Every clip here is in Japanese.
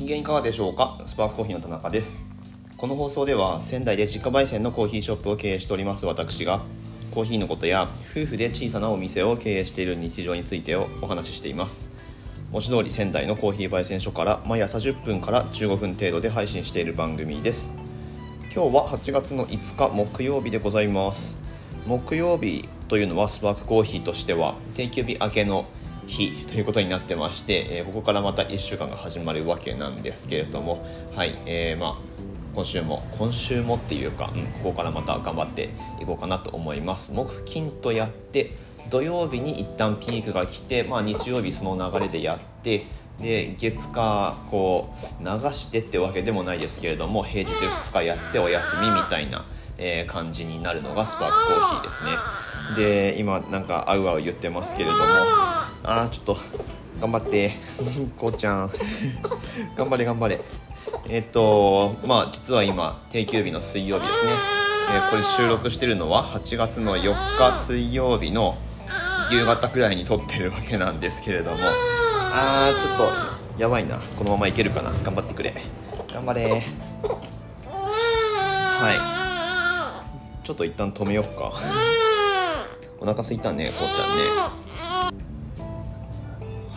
機嫌いかがでしょうか？スパークコーヒーの田中です。この放送では仙台で自家焙煎のコーヒーショップを経営しております私がコーヒーのことや夫婦で小さなお店を経営している日常についてをお話ししています。文字通り仙台のコーヒー焙煎所から毎朝10分から15分程度で配信している番組です。今日は8月の5日木曜日でございます。木曜日というのはスパークコーヒーとしては定休日明けの日ということになってまして、えー、ここからまた1週間が始まるわけなんですけれどもはい、えー、まあ今週も今週もっていうか、うん、ここからまた頑張っていこうかなと思います。木金とやって土曜日に一旦ピークが来て、まあ、日曜日その流れでやってで月火こう流してってわけでもないですけれども平日2日やってお休みみたいな、えー、感じになるのがスパークコーヒーですね。で今なんかあうあう言ってますけれどもあーちょっと頑張って。こうちゃん。頑張れ頑張れ。えっ、とまあ実は今定休日の水曜日ですね、えー、これ収録してるのは8月の4日水曜日の夕方くらいに撮ってるわけなんですけれども。あーちょっとやばいな。このままいけるかな。頑張ってくれ。頑張れ。はい。ちょっと一旦止めようか。お腹すいたねこうちゃんね。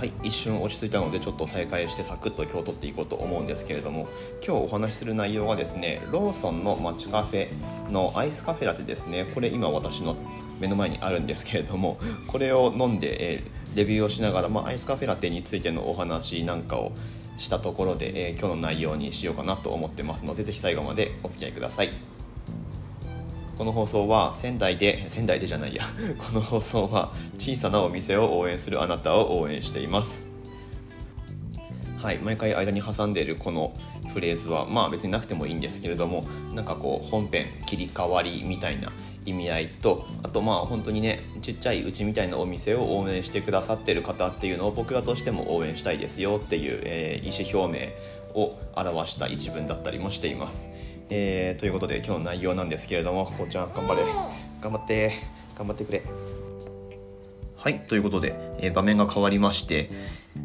はい一瞬落ち着いたのでちょっと再開してサクッと今日撮っていこうと思うんですけれども今日お話しする内容はですねローソンの街カフェのアイスカフェラテですねこれ今私の目の前にあるんですけれども これを飲んで、え、レビューをしながら、まあ、アイスカフェラテについてのお話なんかをしたところで、え、今日の内容にしようかなと思ってますのでぜひ最後までお付き合いください。この放送は仙台で仙台でじゃないや この放送は小さなお店を応援するあなたを応援していますはい毎回間に挟んでいるこのフレーズはまあ別になくてもいいんですけれどもなんかこう本編切り替わりみたいな意味合いとあとまあ本当にねちっちゃいうちみたいなお店を応援してくださってる方っていうのを僕らとしても応援したいですよっていう、えー、意思表明を表した一文だったりもしています。えー、ということで今日の内容なんですけれどもこうちゃん頑張れ。頑張って頑張ってくれ。はいということで、えー、場面が変わりまして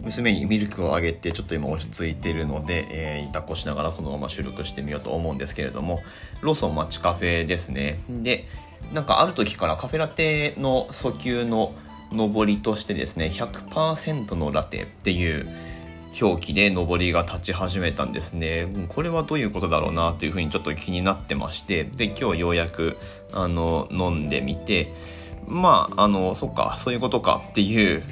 娘にミルクをあげてちょっと今落ち着いてるので、えー、抱っこしながらこのまま収録してみようと思うんですけれどもローソン街カフェですね。でなんかある時からカフェラテの訴求の上りとしてですね100%のラテっていう表記で上りが立ち始めたんですね。これはどういうことだろうなというふうにちょっと気になってまして、で、今日ようやく、あの、飲んでみて、まあ、あの、そっか、そういうことかっていう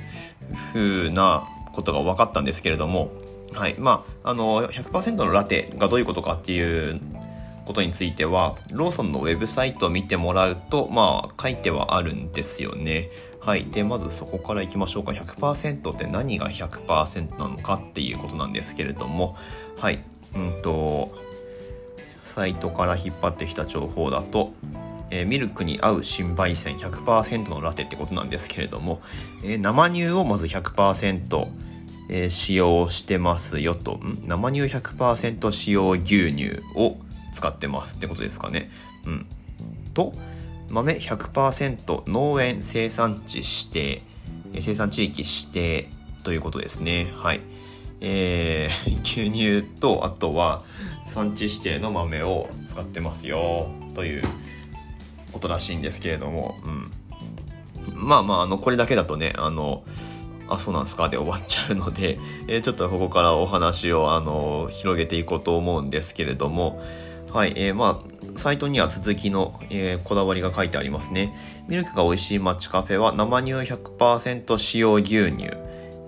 ふうなことが分かったんですけれども、はい。まあ、あの、100%のラテがどういうことかっていうことについては、ローソンのウェブサイトを見てもらうと、まあ、書いてはあるんですよね。はい。で、まずそこからいきましょうか。100%って何が100%なのかっていうことなんですけれども、はい。うんと、サイトから引っ張ってきた情報だと、えー、ミルクに合う新焙煎100%のラテってことなんですけれども、えー、生乳をまず100%、え、使用してますよと、生乳100%使用牛乳を使ってますってことですかね。うん。と、豆100%農園生産地指定、生産地域指定ということですね。はい。えー、牛乳と、あとは産地指定の豆を使ってますよ、ということらしいんですけれども、うん。まあまあ、あの、これだけだとね、あの、あ、そうなんですか？で終わっちゃうので、えー、ちょっとここからお話を、あの、広げていこうと思うんですけれども、はい、えー、まあ、サイトには続きの、えー、こだわりが書いてありますね。ミルクが美味しいマッチカフェは生乳100%使用牛乳、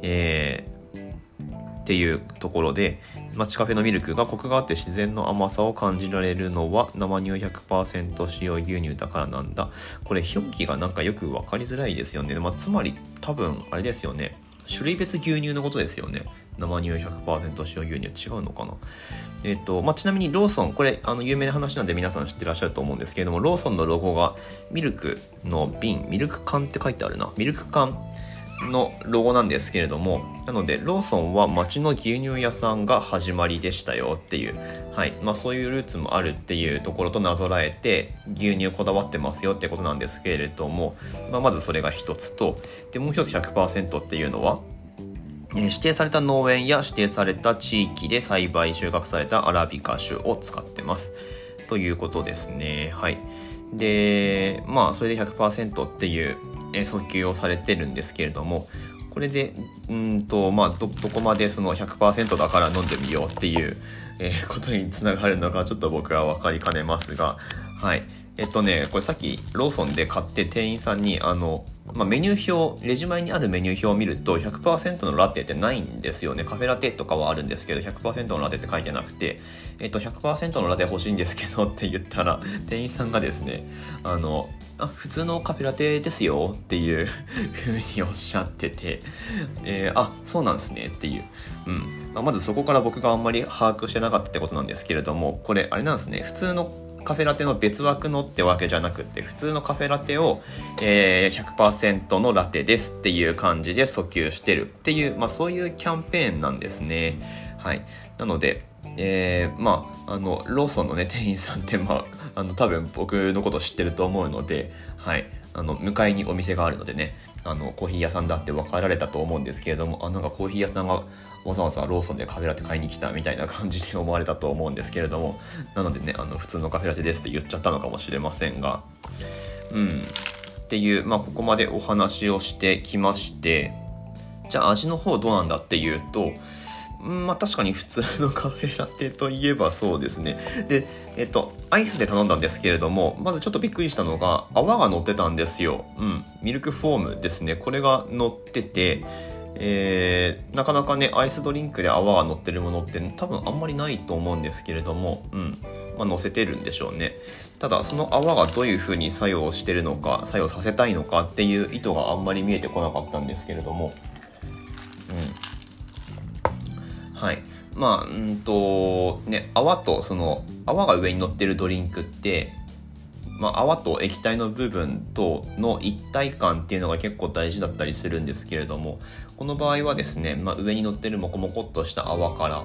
えー、っていうところで、マッチカフェのミルクがコクがあって自然の甘さを感じられるのは生乳100%使用牛乳だからなんだ。これ表記がなんかよくわかりづらいですよね。まあ、つまり多分あれですよね。種類別牛乳のことですよね。生乳100%使用牛乳違うのかな？えっ、と、まあ、ちなみにローソン、これ、あの、有名な話なんで皆さん知ってらっしゃると思うんですけれども、ローソンのロゴがミルクの瓶、ミルク缶って書いてあるな。ミルク缶のロゴなんですけれども、なので、ローソンは町の牛乳屋さんが始まりでしたよっていう、はい。まあ、そういうルーツもあるっていうところとなぞらえて、牛乳こだわってますよってことなんですけれども、まあ、まずそれが一つと、で、もう一つ100%っていうのは、指定された農園や指定された地域で栽培収穫されたアラビカ種を使ってます。ということですね。はい。でまあそれで100%っていう訴求をされてるんですけれどもこれでうんとまあどどこまでその100%だから飲んでみようっていう、ことにつながるのかちょっと僕は分かりかねますがはい。えっとねこれさっきローソンで買って店員さんにあの、まあ、メニュー表レジ前にあるメニュー表を見ると100%のラテってないんですよね。カフェラテとかはあるんですけど100%のラテって書いてなくて、えっと、100%のラテ欲しいんですけどって言ったら店員さんがですねあのあ普通のカフェラテですよっていうふうにおっしゃってて、えーあそうなんですねっていう、うん。まずそこから僕があんまり把握してなかったってことなんですけれどもこれあれなんですね。普通のカフェラテの別枠のってわけじゃなくて普通のカフェラテを、えー100%のラテですっていう感じで訴求してるっていう、まあ、そういうキャンペーンなんですね。はい。なのでえーまあ、あのローソンの、ね、店員さんって、まあ、あの多分僕のこと知ってると思うので、はい、あの向かいにお店があるのでねあのコーヒー屋さんだって分かられたと思うんですけれどもあなんかコーヒー屋さんがわざわざローソンでカフェラテ買いに来たみたいな感じで思われたと思うんですけれどもなのでねあの普通のカフェラテですって言っちゃったのかもしれませんがうん。っていう、まあ、ここまでお話をしてきましてじゃあ味の方どうなんだっていうとまあ確かに普通のカフェラテといえばそうですね。で、えっと、アイスで頼んだんですけれども、まずちょっとびっくりしたのが、泡が乗ってたんですよ。うん。ミルクフォームですね。これが乗ってて、えーなかなかね、アイスドリンクで泡が乗ってるものって多分あんまりないと思うんですけれども、うん。まあ、乗せてるんでしょうね。ただ、その泡がどういう風に作用してるのか、作用させたいのかっていう意図があんまり見えてこなかったんですけれども、うん。はい。まあ、うんと、ね、泡と、その、泡が上に乗ってるドリンクって、まあ、泡と液体の部分との一体感っていうのが結構大事だったりするんですけれども、この場合はですね、まあ、上に乗ってるモコモコっとした泡から、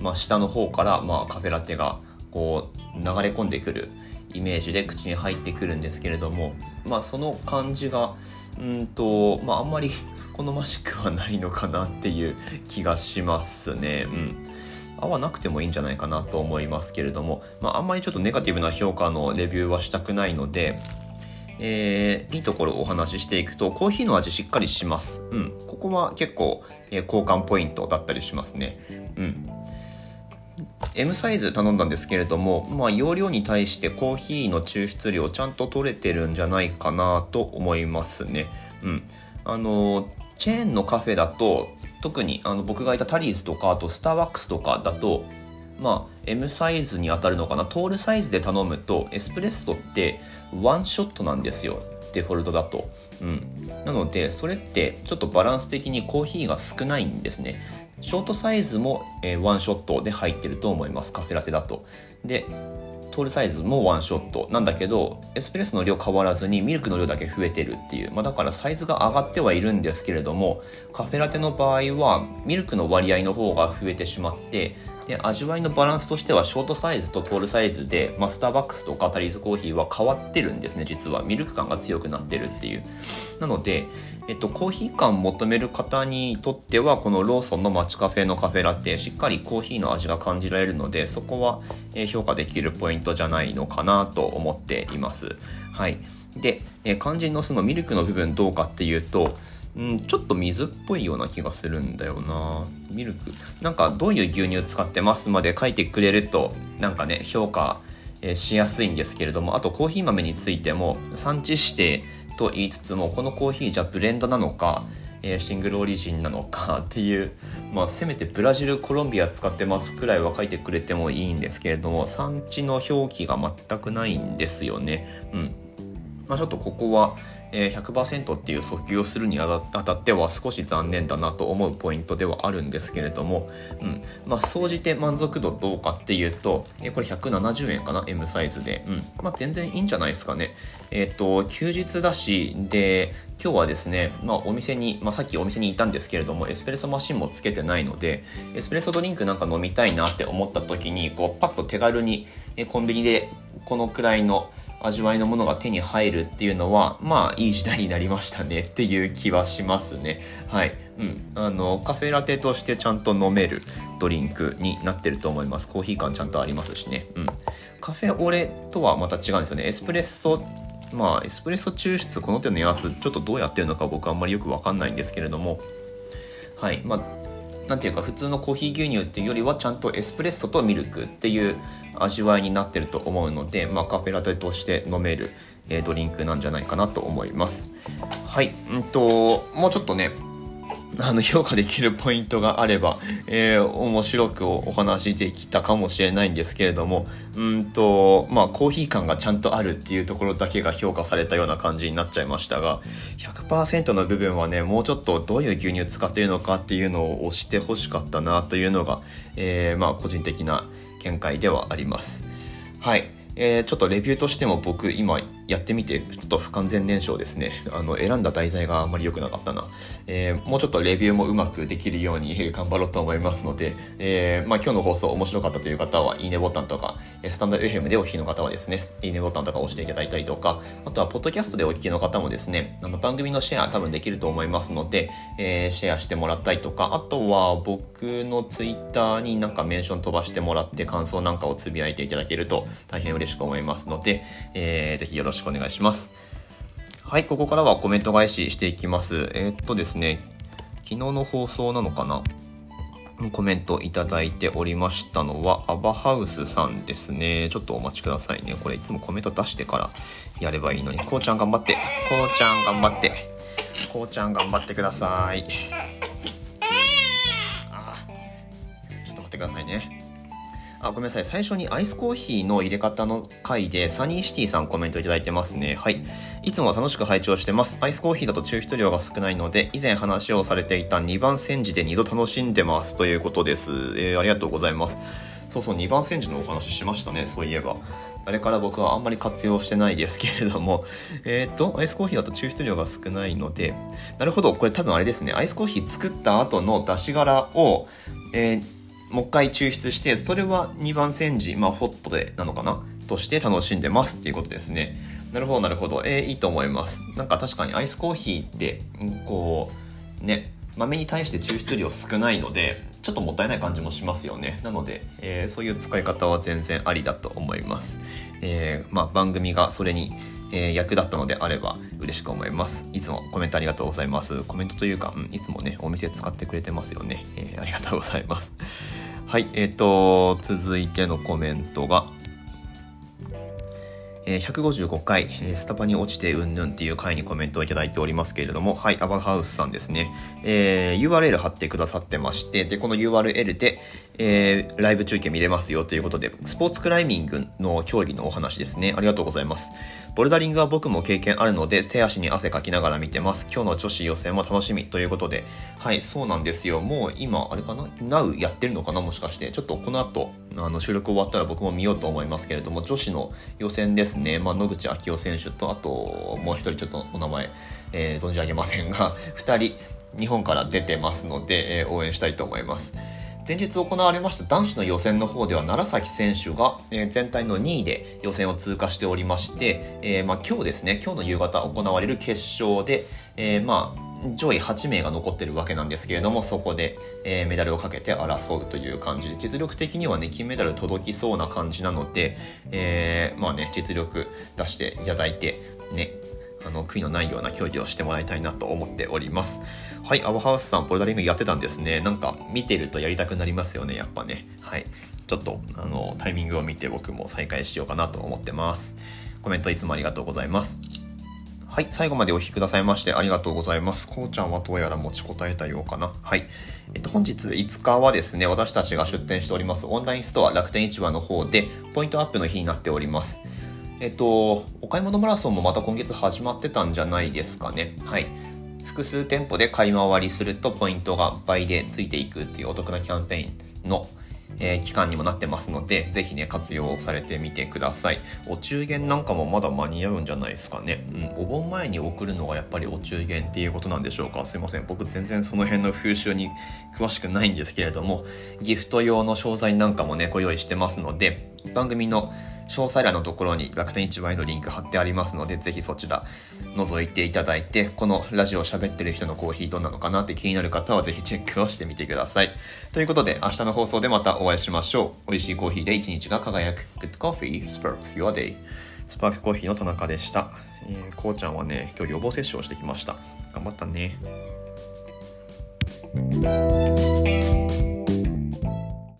まあ、下の方から、まあ、カフェラテがこう流れ込んでくるイメージで口に入ってくるんですけれども、まあ、その感じがうんと、まあ、あんまり 好ましくはないのかなっていう気がしますね。うん合わなくてもいいんじゃないかなと思いますけれども、まあ、あんまりちょっとネガティブな評価のレビューはしたくないので、えーいいところをお話ししていくとコーヒーの味しっかりします。うん、ここは結構、えー交換ポイントだったりしますね。うん、M サイズ頼んだんですけれども、まあ、容量に対してコーヒーの抽出量ちゃんと取れてるんじゃないかなと思いますね。うん、あのチェーンのカフェだと特にあの僕がいたタリーズとかあとスターバックスとかだとまあ M サイズに当たるのかな。トールサイズで頼むとエスプレッソってワンショットなんですよ。デフォルトだと、うん、なのでそれってちょっとバランス的にコーヒーが少ないんですね。ショートサイズも、えーワンショットで入ってると思います。カフェラテだと。でトールサイズもワンショット。なんだけどエスプレッソの量変わらずにミルクの量だけ増えてるっていう、まあ、だからサイズが上がってはいるんですけれどもカフェラテの場合はミルクの割合の方が増えてしまってで味わいのバランスとしてはショートサイズとトールサイズでマスターバックスとかタリーズコーヒーは変わってるんですね実は。ミルク感が強くなってるっていう。なので、えっと、コーヒー感求める方にとってはこのローソンの街カフェのカフェラテしっかりコーヒーの味が感じられるのでそこは評価できるポイントじゃないのかなと思っています。はい。で、え肝心のそのミルクの部分どうかっていうとうん、ちょっと水っぽいような気がするんだよな。ミルク。なんかどういう牛乳使ってますまで書いてくれるとなんかね評価しやすいんですけれどもあとコーヒー豆についても産地指定と言いつつもこのコーヒーじゃブレンドなのか、シングルオリジンなのか っていう、まあ、せめてブラジルコロンビア使ってますくらいは書いてくれてもいいんですけれども産地の表記が全くないんですよね。うん。まあ、ちょっとここは、え100%っていう訴求をするにあたっては少し残念だなと思うポイントではあるんですけれども、うん。まあ、総じて満足度どうかっていうと、えこれ170円かな M サイズで、うん。まあ、全然いいんじゃないですかね。えっ、と休日だしで今日はですね、まあ、お店に、まあ、さっきお店にいたんですけれどもエスプレッソマシンもつけてないのでエスプレッソドリンクなんか飲みたいなって思った時にこうパッと手軽にコンビニでこのくらいの味わいのものが手に入るっていうのはまあいい時代になりましたねっていう気はしますね。はい。うん。あのカフェラテとしてちゃんと飲めるドリンクになってると思います。コーヒー感ちゃんとありますしね。うん。カフェオレとはまた違うんですよね。エスプレッソまあエスプレッソ抽出この手のやつちょっとどうやってるのか僕あんまりよくわかんないんですけれども。はい。まあなんていうか普通のコーヒー牛乳っていうよりはちゃんとエスプレッソとミルクっていう味わいになってると思うので、まあ、カフェラテとして飲める、えー、ドリンクなんじゃないかなと思います。はい。うんともうちょっとねあの評価できるポイントがあれば、えー、面白くお話できたかもしれないんですけれどもうんとまあコーヒー感がちゃんとあるっていうところだけが評価されたような感じになっちゃいましたが100%の部分はねもうちょっとどういう牛乳使ってるのかっていうのを押してほしかったなというのが、えー、まあ個人的な見解ではあります。はいえー、ちょっとレビューとしても僕今やってみてちょっと不完全燃焼ですね。あの選んだ題材があんまり良くなかったな、えー、もうちょっとレビューもうまくできるように頑張ろうと思いますので、えー、まあ、今日の放送面白かったという方はいいねボタンとかスタンド FM でお聞きの方はですねいいねボタンとか押していただいたりとかあとはポッドキャストでお聞きの方もですねあの番組のシェア多分できると思いますので、えシェアしてもらったりとかあとは僕のツイッターになんかメンション飛ばしてもらって感想なんかをつぶやいていただけると大変嬉嬉しく思いますので、えー、ぜひよろしくしくお願いします。はい、ここからはコメント返ししていきます。えー、っとですね、昨日の放送なのかな？コメントいただいておりましたのは、アバハウスさんですね。ちょっとお待ちくださいね。これいつもコメント出してからやればいいのに。こうちゃん頑張って。こうちゃん頑張って。こうちゃん頑張ってください。あちょっと待ってくださいね。あ、ごめんなさい。最初にアイスコーヒーの入れ方の回で、サニーシティさんコメントいただいてますね。はい。いつも楽しく拝聴してます。アイスコーヒーだと抽出量が少ないので、以前話をされていた2番煎じで2度楽しんでます。ということです。えー、ありがとうございます。そうそう、2番煎じのお話しましたね。そういえば。あれから僕はあんまり活用してないですけれども、えっ、と、アイスコーヒーだと抽出量が少ないので、なるほど、これ多分あれですね、アイスコーヒー作った後の出し殻を、えーもう一回抽出して、それは2番煎じ、まあ、ホットでなのかな？として楽しんでますっていうことですね。なるほど、なるほど。えー、いいと思います。なんか確かにアイスコーヒーって、こう、ね、豆に対して抽出量少ないので、ちょっともったいない感じもしますよね。なので、えー、そういう使い方は全然ありだと思います。えー、まあ、番組がそれに、えー、役立ったのであれば嬉しく思います。いつもコメントありがとうございます。コメントというか、うん、いつもね、お店使ってくれてますよね。えありがとうございます。はい、えっ、ー、と、続いてのコメントが、えー、155回、えー、スタバに落ちてうんぬんっていう回にコメントをいただいておりますけれども、はい、アバハウスさんですね、えー、URL 貼ってくださってまして、で、この URL で、えー、ライブ中継見れますよということで、スポーツクライミングの競技のお話ですね。ありがとうございます。ボルダリングは僕も経験あるので、手足に汗かきながら見てます。今日の女子予選も楽しみということで、はい、そうなんですよ。もう今、あれかな ?Now やってるのかな？もしかして。ちょっとこの後、あの、収録終わったら僕も見ようと思いますけれども、女子の予選ですね。まあ、野口昭夫選手と、あと、もう一人ちょっとお名前、えー、存じ上げませんが、二人、日本から出てますので、えー、応援したいと思います。前日行われました男子の予選の方では楢崎選手が、え全体の2位で予選を通過しておりまして、えー、まあ、今日ですね今日の夕方行われる決勝で、えー、まあ上位8名が残ってるわけなんですけれどもそこで、えー、メダルをかけて争うという感じで実力的にはね金メダル届きそうな感じなので、えー、まあね実力出していただいてねあの悔いのないような競技をしてもらいたいなと思っております。はい、アボハウスさん、ボルダリングやってたんですね。なんか見てるとやりたくなりますよね、やっぱね。はい。ちょっとあのタイミングを見て僕も再開しようかなと思ってます。コメントいつもありがとうございます。はい、最後までお聞きくださいましてありがとうございます。こうちゃんはどうやら持ちこたえたようかな。はい。えっと、本日5日はですね、私たちが出店しておりますオンラインストア楽天市場の方でポイントアップの日になっております。えっと、お買い物マラソンもまた今月始まってたんじゃないですかね。はい。複数店舗で買い回りするとポイントが倍でついていくっていうお得なキャンペーンの、えー、期間にもなってますので、ぜひね、活用されてみてください。お中元なんかもまだ間に合うんじゃないですかね。うん、お盆前に送るのがやっぱりお中元っていうことなんでしょうか。すいません。僕全然その辺の風習に詳しくないんですけれども、ギフト用の商材なんかもね、ご用意してますので、番組の詳細欄のところに楽天市場へのリンク貼ってありますので、ぜひそちら覗いていただいて、このラジオを喋ってる人のコーヒーどんなのかなって気になる方はぜひチェックをしてみてください。ということで、明日の放送でまたお会いしましょう。美味しいコーヒーで一日が輝く。Good Coffee Sparks Your Day。スパークコーヒーの田中でした。えー、こうちゃんはね、今日予防接種をしてきました。頑張ったね。